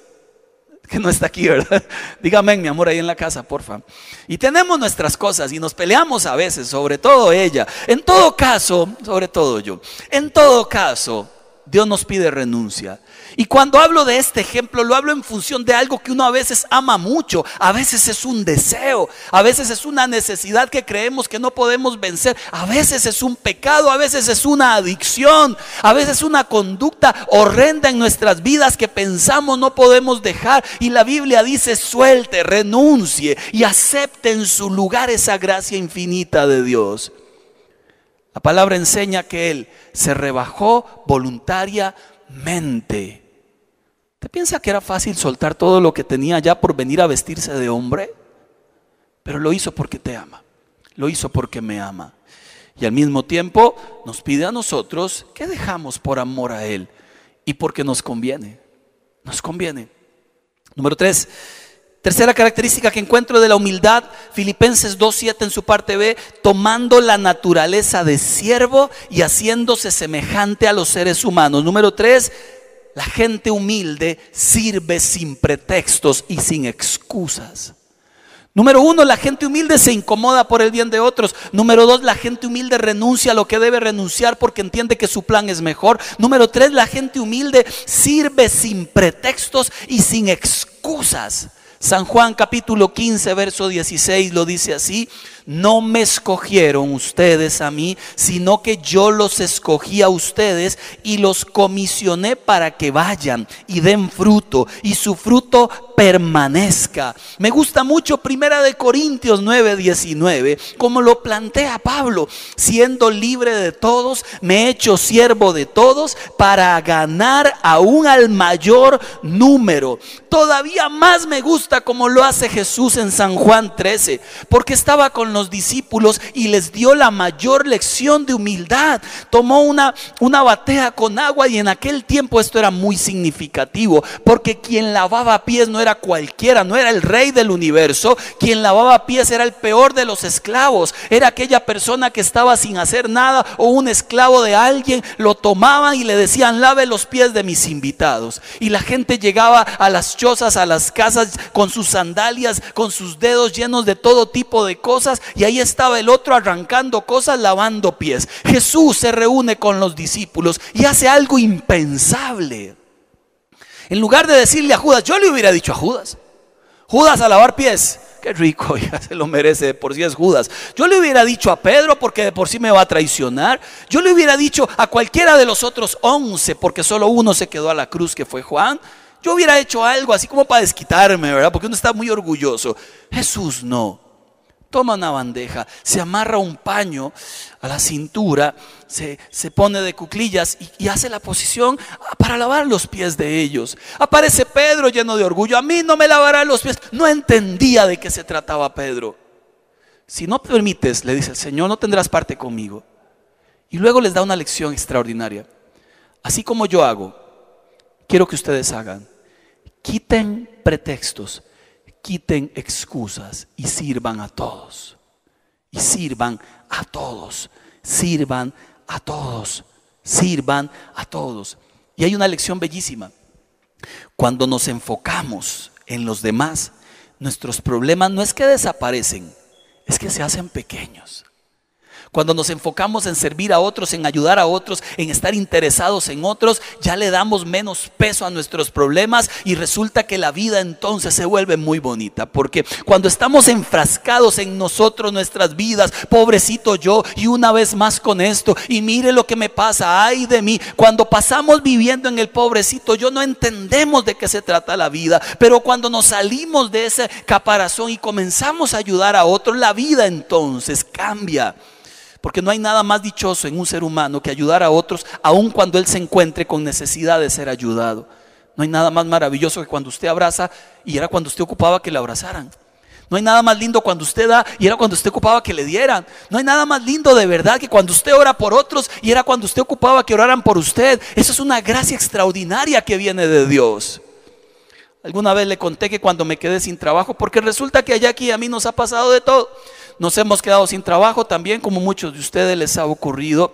que no está aquí, ¿verdad? Dígame, mi amor, ahí en la casa, porfa. Y tenemos nuestras cosas y nos peleamos a veces, sobre todo ella. En todo caso, sobre todo yo, en todo caso, Dios nos pide renuncia. Y cuando hablo de este ejemplo, lo hablo en función de algo que uno a veces ama mucho, a veces es un deseo, a veces es una necesidad que creemos que no podemos vencer, a veces es un pecado, a veces es una adicción, a veces es una conducta horrenda en nuestras vidas que pensamos no podemos dejar. Y la Biblia dice, suelte, renuncie y acepte en su lugar esa gracia infinita de Dios. La palabra enseña que Él se rebajó voluntariamente ¿Usted piensa que era fácil soltar todo lo que tenía ya por venir a vestirse de hombre? Pero lo hizo porque te ama. Lo hizo porque me ama. Y al mismo tiempo nos pide a nosotros que dejamos por amor a Él y porque nos conviene. Nos conviene. Número tres. Tercera característica que encuentro de la humildad, Filipenses 2.7 en su parte B, tomando la naturaleza de siervo y haciéndose semejante a los seres humanos. Número tres, la gente humilde sirve sin pretextos y sin excusas. Número uno, la gente humilde se incomoda por el bien de otros. Número dos, la gente humilde renuncia a lo que debe renunciar porque entiende que su plan es mejor. Número tres, la gente humilde sirve sin pretextos y sin excusas. San Juan capítulo 15, verso 16 lo dice así no me escogieron ustedes a mí, sino que yo los escogí a ustedes y los comisioné para que vayan y den fruto y su fruto permanezca. Me gusta mucho Primera de Corintios 9, 19, como lo plantea Pablo, siendo libre de todos, me he hecho siervo de todos para ganar aún al mayor número. Todavía más me gusta como lo hace Jesús en San Juan 13, porque estaba con los discípulos y les dio la mayor lección de humildad. Tomó una, una batea con agua y en aquel tiempo esto era muy significativo, porque quien lavaba pies no era cualquiera, no era el rey del universo, quien lavaba pies era el peor de los esclavos, era aquella persona que estaba sin hacer nada o un esclavo de alguien, lo tomaban y le decían, lave los pies de mis invitados. Y la gente llegaba a las chozas, a las casas con sus sandalias, con sus dedos llenos de todo tipo de cosas y ahí estaba el otro arrancando cosas, lavando pies. Jesús se reúne con los discípulos y hace algo impensable. En lugar de decirle a Judas, yo le hubiera dicho a Judas, Judas a lavar pies. Qué rico, ya se lo merece, de por sí es Judas. Yo le hubiera dicho a Pedro porque de por sí me va a traicionar. Yo le hubiera dicho a cualquiera de los otros once porque solo uno se quedó a la cruz que fue Juan. Yo hubiera hecho algo así como para desquitarme, ¿verdad? Porque uno está muy orgulloso. Jesús no toma una bandeja, se amarra un paño a la cintura, se, pone de cuclillas y, y, hace la posición para lavar los pies de ellos. Aparece Pedro lleno de orgullo, a mí no me lavará los pies. No entendía de qué se trataba Pedro. Si no permites, le dice el Señor, no tendrás parte conmigo. Y luego les da una lección extraordinaria. Así como yo hago, quiero que ustedes hagan. Quiten pretextos quiten excusas y sirvan a todos. Y sirvan a todos. Sirvan a todos. Sirvan a todos. Y hay una lección bellísima. Cuando nos enfocamos en los demás, nuestros problemas no es que desaparecen, es que se hacen pequeños. Cuando nos enfocamos en servir a otros, en ayudar a otros, en estar interesados en otros, ya le damos menos peso a nuestros problemas y resulta que la vida entonces se vuelve muy bonita. Porque cuando estamos enfrascados en nosotros, nuestras vidas, pobrecito yo, y una vez más con esto, y mire lo que me pasa, ay de mí, cuando pasamos viviendo en el pobrecito yo, no entendemos de qué se trata la vida. Pero cuando nos salimos de ese caparazón y comenzamos a ayudar a otros, la vida entonces cambia. Porque no hay nada más dichoso en un ser humano que ayudar a otros, aun cuando él se encuentre con necesidad de ser ayudado. No hay nada más maravilloso que cuando usted abraza y era cuando usted ocupaba que le abrazaran. No hay nada más lindo cuando usted da y era cuando usted ocupaba que le dieran. No hay nada más lindo de verdad que cuando usted ora por otros y era cuando usted ocupaba que oraran por usted. Eso es una gracia extraordinaria que viene de Dios. Alguna vez le conté que cuando me quedé sin trabajo, porque resulta que allá aquí a mí nos ha pasado de todo. Nos hemos quedado sin trabajo también, como muchos de ustedes les ha ocurrido.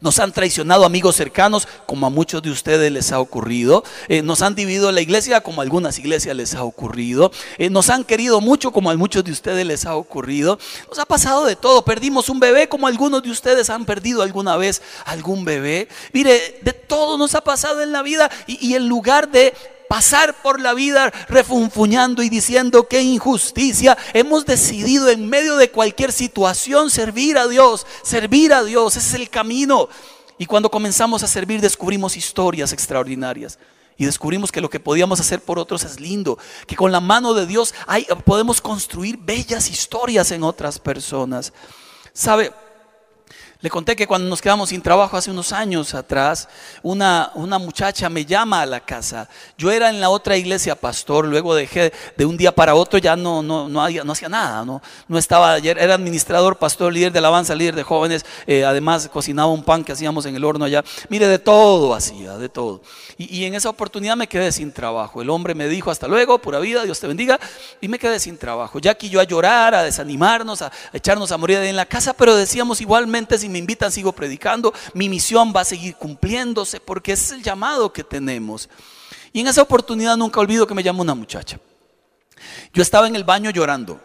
Nos han traicionado amigos cercanos, como a muchos de ustedes les ha ocurrido. Eh, nos han dividido la iglesia, como a algunas iglesias les ha ocurrido. Eh, nos han querido mucho, como a muchos de ustedes les ha ocurrido. Nos ha pasado de todo. Perdimos un bebé, como algunos de ustedes han perdido alguna vez algún bebé. Mire, de todo nos ha pasado en la vida. y en lugar de pasar por la vida refunfuñando y diciendo qué injusticia, hemos decidido en medio de cualquier situación servir a Dios, servir a Dios, ese es el camino. Y cuando comenzamos a servir descubrimos historias extraordinarias. Y descubrimos que lo que podíamos hacer por otros es lindo, que con la mano de Dios podemos construir bellas historias en otras personas. ¿Sabe? Le conté que cuando nos quedamos sin trabajo hace unos años atrás, una, una muchacha me llama a la casa. Yo era en la otra iglesia pastor, luego dejé de un día para otro, ya no, no, no, no hacía nada, no, no estaba, era administrador, pastor, líder de alabanza, líder de jóvenes, eh, además cocinaba un pan que hacíamos en el horno allá. Mire, de todo hacía, de todo. Y, y en esa oportunidad me quedé sin trabajo. El hombre me dijo, hasta luego, pura vida, Dios te bendiga, y me quedé sin trabajo. Ya aquí yo a llorar, a desanimarnos, a echarnos a morir en la casa, pero decíamos igualmente, me invitan, sigo predicando. Mi misión va a seguir cumpliéndose porque es el llamado que tenemos. Y en esa oportunidad nunca olvido que me llamó una muchacha. Yo estaba en el baño llorando.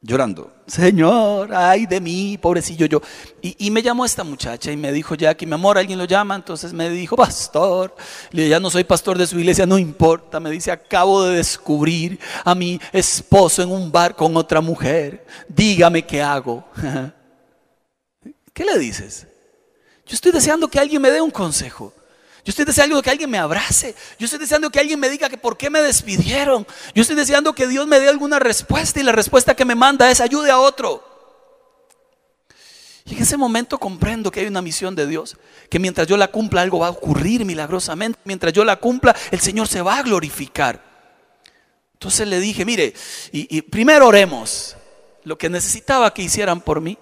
llorando. Señor, ay de mí, pobrecillo yo. Y, me llamó esta muchacha y me dijo, Jackie, mi amor, alguien lo llama. Entonces me dijo, pastor. Ya no soy pastor de su iglesia, no importa. Me dice, acabo de descubrir a mi esposo en un bar con otra mujer. Dígame qué hago. ¿Qué le dices? Yo estoy deseando que alguien me dé un consejo. Yo estoy deseando que alguien me abrace. Yo estoy deseando que alguien me diga que por qué me despidieron. Yo estoy deseando que Dios me dé alguna respuesta y la respuesta que me manda es ayude a otro. Y en ese momento comprendo que hay una misión de Dios, que mientras yo la cumpla algo va a ocurrir milagrosamente. Mientras yo la cumpla, el Señor se va a glorificar. Entonces le dije, mire, y, primero oremos lo que necesitaba que hicieran por mí.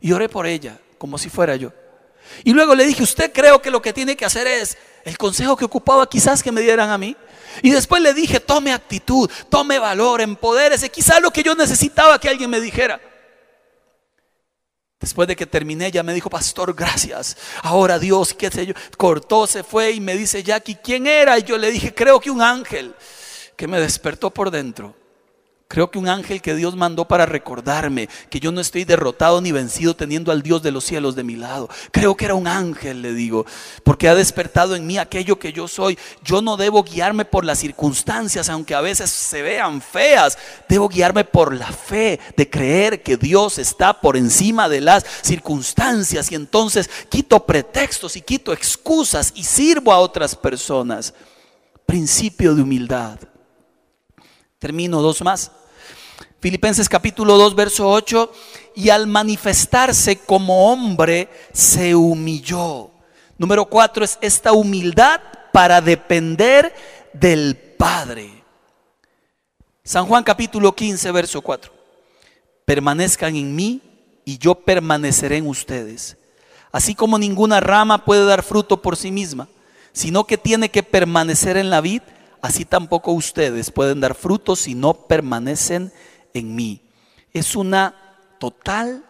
Y oré por ella, como si fuera yo. Y luego le dije, usted creo que lo que tiene que hacer es el consejo que ocupaba quizás que me dieran a mí. Y después le dije, tome actitud, tome valor, empodérese, quizás lo que yo necesitaba que alguien me dijera. Después de que terminé, ella me dijo, pastor, gracias. Ahora Dios, qué sé yo, cortó, se fue y me dice, Jackie, ¿quién era? Y yo le dije, creo que un ángel que me despertó por dentro. Creo que un ángel que Dios mandó para recordarme que yo no estoy derrotado ni vencido teniendo al Dios de los cielos de mi lado. Creo que era un ángel, le digo, porque ha despertado en mí aquello que yo soy. Yo no debo guiarme por las circunstancias, aunque a veces se vean feas. Debo guiarme por la fe de creer que Dios está por encima de las circunstancias y entonces quito pretextos y quito excusas y sirvo a otras personas. Principio de humildad. Termino dos más. Filipenses capítulo 2, verso 8, y al manifestarse como hombre se humilló. Número 4 es esta humildad para depender del Padre. San Juan capítulo 15, verso 4. Permanezcan en mí y yo permaneceré en ustedes. Así como ninguna rama puede dar fruto por sí misma, sino que tiene que permanecer en la vid, así tampoco ustedes pueden dar fruto si no permanecen en en mí. Es una total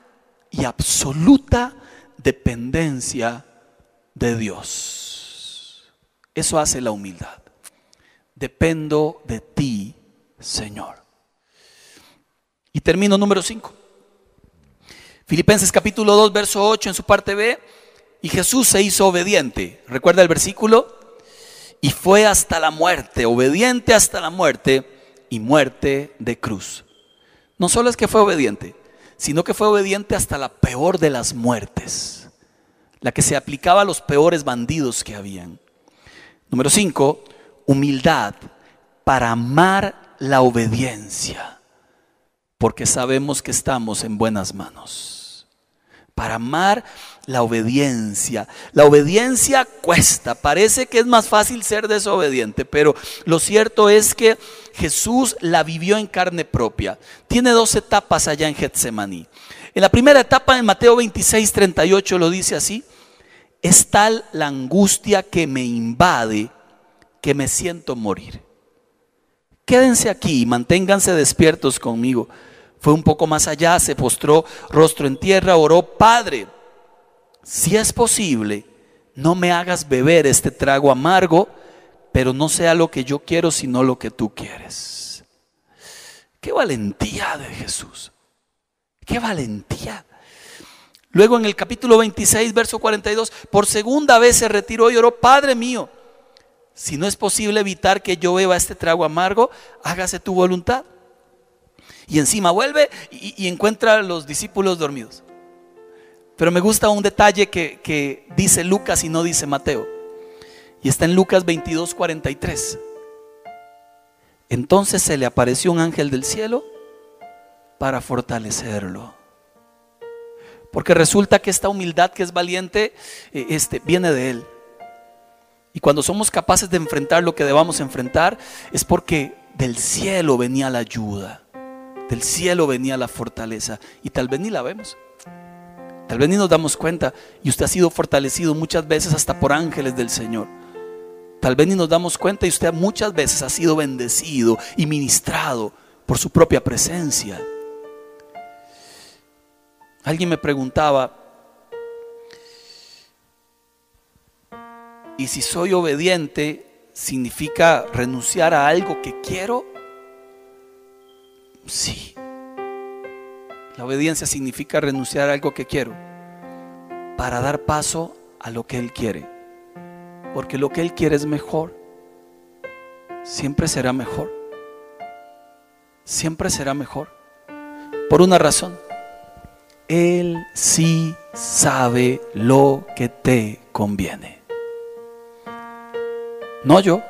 y absoluta dependencia de Dios. Eso hace la humildad. Dependo de ti, Señor. Y termino número 5. Filipenses capítulo 2, verso 8 en su parte B. Y Jesús se hizo obediente. ¿Recuerda el versículo? Y fue hasta la muerte, obediente hasta la muerte y muerte de cruz. No solo es que fue obediente, sino que fue obediente hasta la peor de las muertes, la que se aplicaba a los peores bandidos que habían. Número 5, humildad para amar la obediencia, porque sabemos que estamos en buenas manos. Para amar la obediencia. La obediencia cuesta. Parece que es más fácil ser desobediente, pero lo cierto es que Jesús la vivió en carne propia. Tiene dos etapas allá en Getsemaní. En la primera etapa, en Mateo 26, 38, lo dice así. Es tal la angustia que me invade que me siento morir. Quédense aquí y manténganse despiertos conmigo. Fue un poco más allá, se postró rostro en tierra, oró, Padre si es posible, no me hagas beber este trago amargo, pero no sea lo que yo quiero, sino lo que tú quieres. Qué valentía de Jesús. Qué valentía. Luego en el capítulo 26, verso 42, por segunda vez se retiró y oró, Padre mío, si no es posible evitar que yo beba este trago amargo, hágase tu voluntad. Y encima vuelve y, y encuentra a los discípulos dormidos. Pero me gusta un detalle que, dice Lucas y no dice Mateo. Y está en Lucas 22, 43. Entonces se le apareció un ángel del cielo para fortalecerlo. Porque resulta que esta humildad que es valiente, eh, este, viene de Él. Y cuando somos capaces de enfrentar lo que debamos enfrentar, es porque del cielo venía la ayuda, del cielo venía la fortaleza, y tal vez ni la vemos. Tal vez ni nos damos cuenta y usted ha sido fortalecido muchas veces hasta por ángeles del Señor. Tal vez ni nos damos cuenta y usted muchas veces ha sido bendecido y ministrado por su propia presencia. Alguien me preguntaba, ¿y si soy obediente significa renunciar a algo que quiero? Sí. La obediencia significa renunciar a algo que quiero para dar paso a lo que Él quiere. Porque lo que Él quiere es mejor. Siempre será mejor. Siempre será mejor. Por una razón. Él sí sabe lo que te conviene. No yo,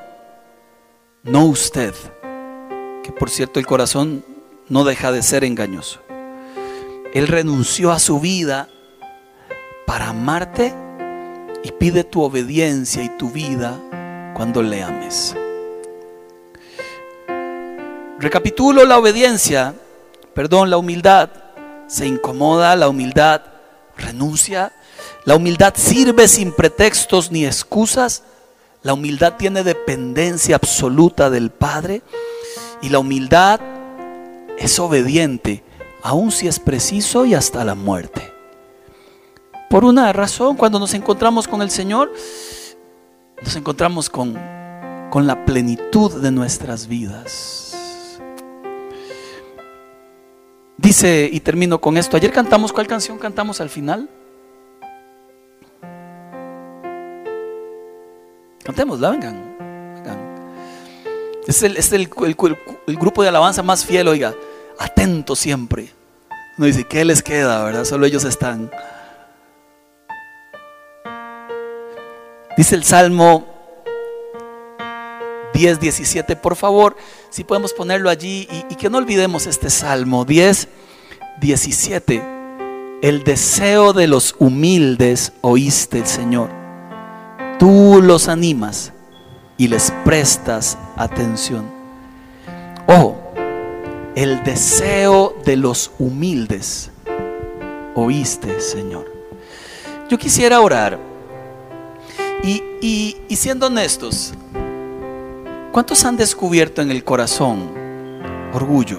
no usted, que por cierto el corazón no deja de ser engañoso. Él renunció a su vida para amarte y pide tu obediencia y tu vida cuando le ames. Recapitulo la obediencia, perdón, la humildad. Se incomoda, la humildad renuncia. La humildad sirve sin pretextos ni excusas. La humildad tiene dependencia absoluta del Padre. Y la humildad es obediente, aun si es preciso y hasta la muerte. Por una razón, cuando nos encontramos con el Señor, nos encontramos con, con la plenitud de nuestras vidas. Dice, y termino con esto, ayer cantamos, ¿cuál canción cantamos al final? Cantémosla, vengan. vengan. Es, el, es el, el, grupo de alabanza más fiel, oiga, atento siempre. No dice, ¿qué les queda, verdad? Solo ellos están. Dice el Salmo 10, 17, por favor, si podemos ponerlo allí y, y que no olvidemos este Salmo 10, 17. El deseo de los humildes oíste, Señor tú los animas y les prestas atención. Ojo, el deseo de los humildes oíste, Señor. Yo quisiera orar y, y, siendo honestos, ¿cuántos han descubierto en el corazón orgullo?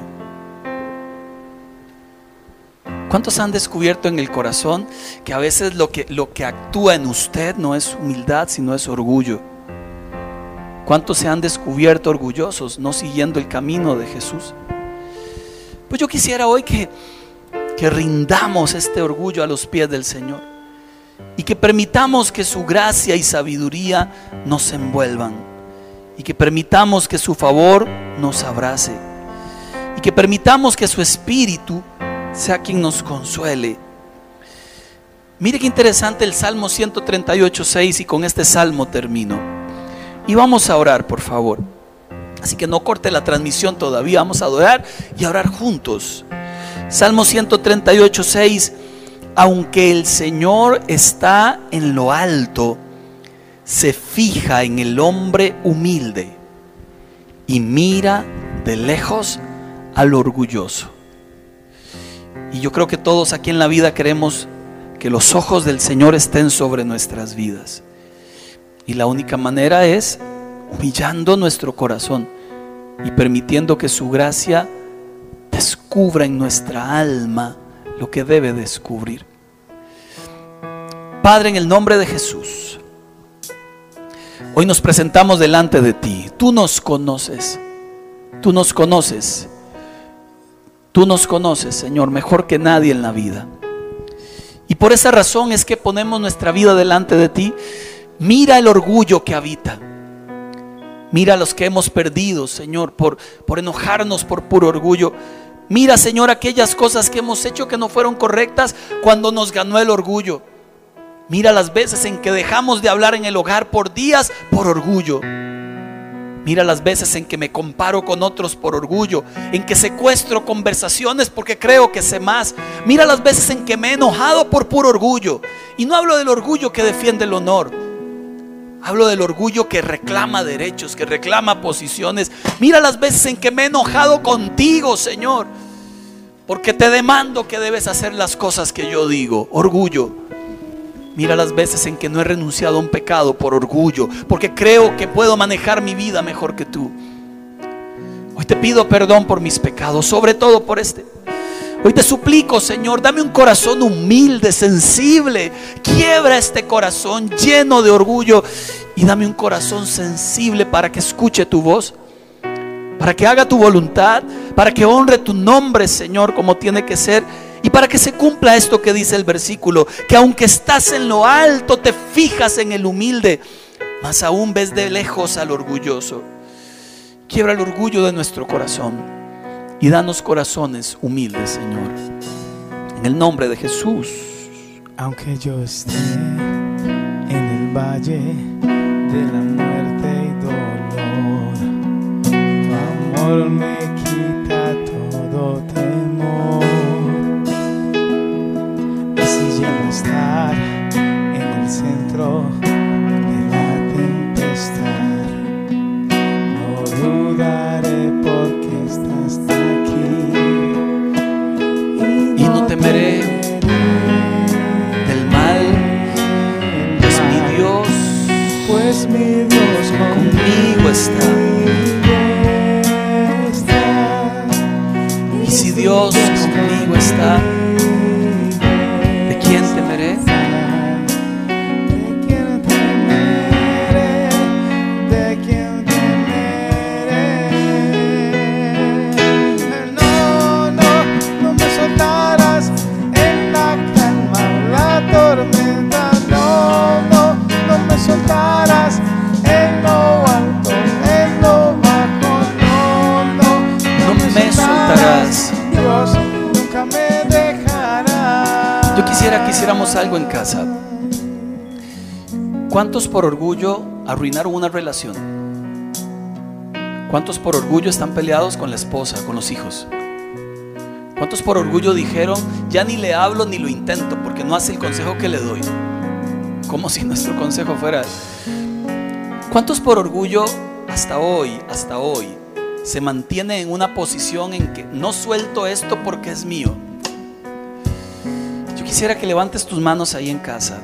¿Cuántos han descubierto en el corazón que a veces lo que, lo que actúa en usted no es humildad, sino es orgullo? ¿Cuántos se han descubierto orgullosos, no siguiendo el camino de Jesús? Pues yo quisiera hoy que, que rindamos este orgullo a los pies del Señor y que permitamos que su gracia y sabiduría nos envuelvan y que permitamos que su favor nos abrace y que permitamos que su espíritu sea quien nos consuele. Mire qué interesante el Salmo 138, 6 y con este salmo termino. Y vamos a orar, por favor. Así que no corte la transmisión todavía, vamos a adorar y a orar juntos. Salmo 138, 6. Aunque el Señor está en lo alto, se fija en el hombre humilde y mira de lejos al orgulloso. Y yo creo que todos aquí en la vida queremos que los ojos del Señor estén sobre nuestras vidas. Y la única manera es humillando nuestro corazón y permitiendo que su gracia descubra en nuestra alma lo que debe descubrir. Padre, en el nombre de Jesús, hoy nos presentamos delante de ti. Tú nos conoces, tú nos conoces Tú nos conoces, Señor, mejor que nadie en la vida. Y por esa razón es que ponemos nuestra vida delante de ti. Mira el orgullo que habita. Mira los que hemos perdido, Señor, por, por enojarnos por puro orgullo. Mira, Señor, aquellas cosas que hemos hecho que no fueron correctas cuando nos ganó el orgullo. Mira las veces en que dejamos de hablar en el hogar por días por orgullo. Mira las veces en que me comparo con otros por orgullo, en que secuestro conversaciones porque creo que sé más. Mira las veces en que me he enojado por puro orgullo. Y no hablo del orgullo que defiende el honor. Hablo del orgullo que reclama derechos, que reclama posiciones. Mira las veces en que me he enojado contigo, Señor. Porque te demando que debes hacer las cosas que yo digo. Orgullo. Mira las veces en que no he renunciado a un pecado por orgullo, porque creo que puedo manejar mi vida mejor que tú. Hoy te pido perdón por mis pecados, sobre todo por este. Hoy te suplico, Señor, dame un corazón humilde, sensible. Quiebra este corazón lleno de orgullo y dame un corazón sensible para que escuche tu voz, para que haga tu voluntad, para que honre tu nombre, Señor, como tiene que ser Y para que se cumpla esto que dice el versículo, que aunque estás en lo alto, te fijas en el humilde, más aún ves de lejos al orgulloso. Quiebra el orgullo de nuestro corazón y danos corazones humildes, Señor. En el nombre de Jesús.
Aunque yo esté en el valle de la muerte y dolor, tu amor me
está. Y si Dios conmigo está, quisiera que algo en casa. ¿Cuántos por orgullo arruinaron una relación? ¿Cuántos por orgullo están peleados con la esposa, con los hijos? ¿Cuántos por orgullo dijeron, ya ni le hablo ni lo intento porque no hace el consejo que le doy? Como si nuestro consejo fuera... ¿Cuántos por orgullo hasta hoy, hasta hoy, se mantienen en una posición en que no suelto esto porque es mío? Quisiera que levantes tus manos ahí en casa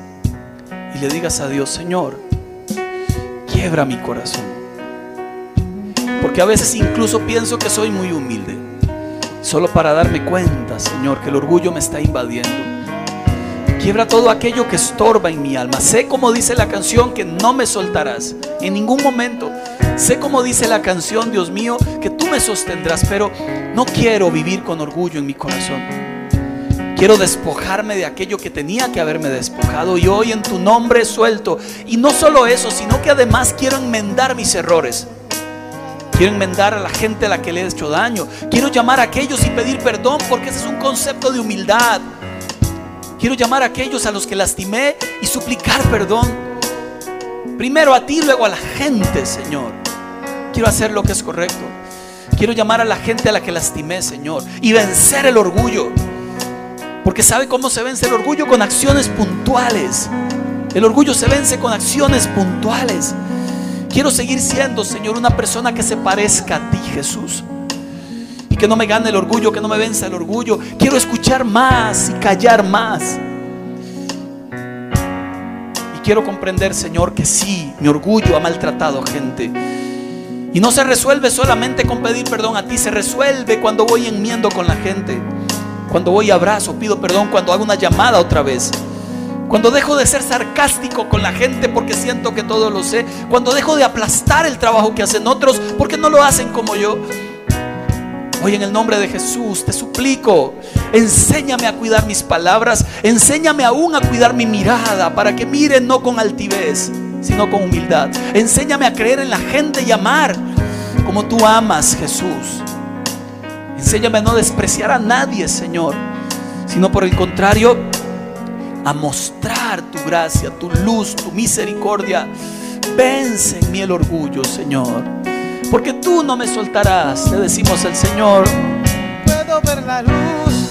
y le digas a Dios, Señor, quiebra mi corazón. Porque a veces incluso pienso que soy muy humilde, solo para darme cuenta, Señor, que el orgullo me está invadiendo. Quiebra todo aquello que estorba en mi alma. Sé como dice la canción que no me soltarás en ningún momento. Sé como dice la canción, Dios mío, que tú me sostendrás, pero no quiero vivir con orgullo en mi corazón. Quiero despojarme de aquello que tenía que haberme despojado y hoy en tu nombre suelto. Y no solo eso, sino que además quiero enmendar mis errores. Quiero enmendar a la gente a la que le he hecho daño. Quiero llamar a aquellos y pedir perdón porque ese es un concepto de humildad. Quiero llamar a aquellos a los que lastimé y suplicar perdón. Primero a ti, luego a la gente, Señor. Quiero hacer lo que es correcto. Quiero llamar a la gente a la que lastimé, Señor. Y vencer el orgullo. Porque ¿sabe cómo se vence el orgullo? Con acciones puntuales. El orgullo se vence con acciones puntuales. Quiero seguir siendo, Señor, una persona que se parezca a ti, Jesús. Y que no me gane el orgullo, que no me venza el orgullo. Quiero escuchar más y callar más. Y quiero comprender, Señor, que sí, mi orgullo ha maltratado gente. Y no se resuelve solamente con pedir perdón a ti, se resuelve cuando voy enmiendo con la gente. Cuando voy abrazo, pido perdón, cuando hago una llamada otra vez. Cuando dejo de ser sarcástico con la gente porque siento que todo lo sé. Cuando dejo de aplastar el trabajo que hacen otros porque no lo hacen como yo. Hoy en el nombre de Jesús te suplico, enséñame a cuidar mis palabras, enséñame aún a cuidar mi mirada para que miren no con altivez, sino con humildad. Enséñame a creer en la gente y amar como tú amas, Jesús. Enséñame a no despreciar a nadie, Señor, sino por el contrario, a mostrar tu gracia, tu luz, tu misericordia. Vence en mí el orgullo, Señor. Porque tú no me soltarás, le decimos al Señor.
Puedo ver la luz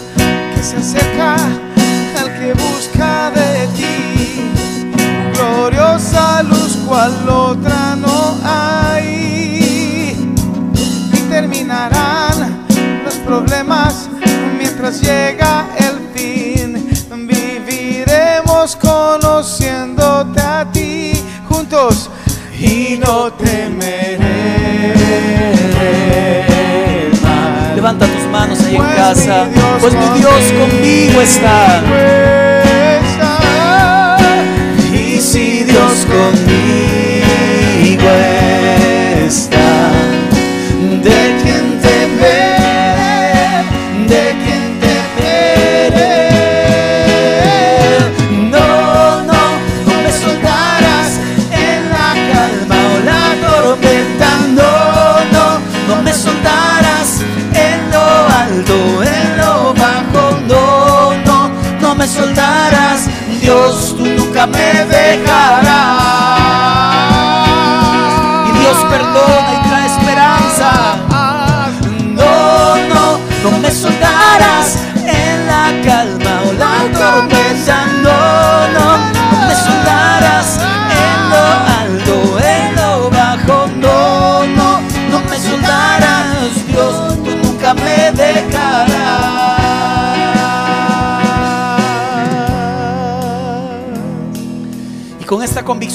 que se acerca al que busca de ti. Gloriosa luz cual otra no hay. Y terminarán los problemas mientras llega el fin. Viviremos conociéndote a ti juntos y no temeré mal.
Levanta tus manos ahí en
Pues
casa.
mi Dios
Pues mi Dios conmigo está.
Y si Dios conmigo está,
me soltarás, Dios, tú nunca me dejarás. Y Dios perdona y trae esperanza. No, no, no me soltarás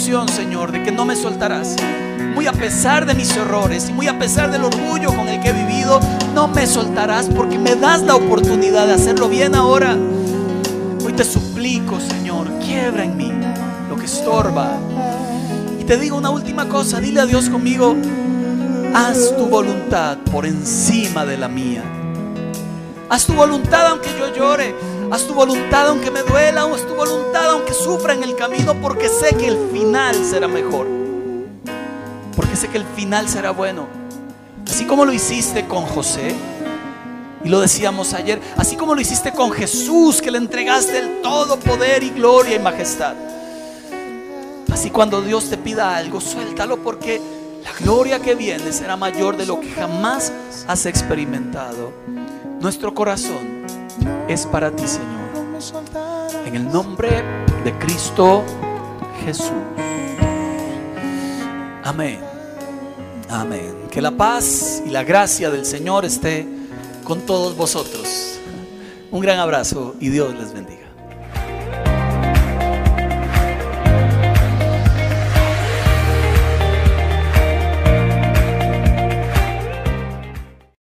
Señor, de que no me soltarás, muy a pesar de mis errores y muy a pesar del orgullo con el que he vivido, no me soltarás porque me das la oportunidad de hacerlo bien ahora. Hoy te suplico, Señor, quiebra en mí lo que estorba. Y te digo una última cosa, dile a Dios conmigo, haz tu voluntad por encima de la mía. Haz tu voluntad aunque yo llore. Haz tu voluntad aunque duela. Haz tu voluntad aunque sufra en el camino porque sé que el final será mejor. Porque sé que el final será bueno. Así como lo hiciste con José. Y lo decíamos ayer. Así como lo hiciste con Jesús que le entregaste el todo poder y gloria y majestad. Así cuando Dios te pida algo, suéltalo porque la gloria que viene será mayor de lo que jamás has experimentado. Nuestro corazón es para ti, Señor. En el nombre de Cristo Jesús. Amén. Amén. Que la paz y la gracia del Señor esté con todos vosotros. Un gran abrazo y Dios les bendiga.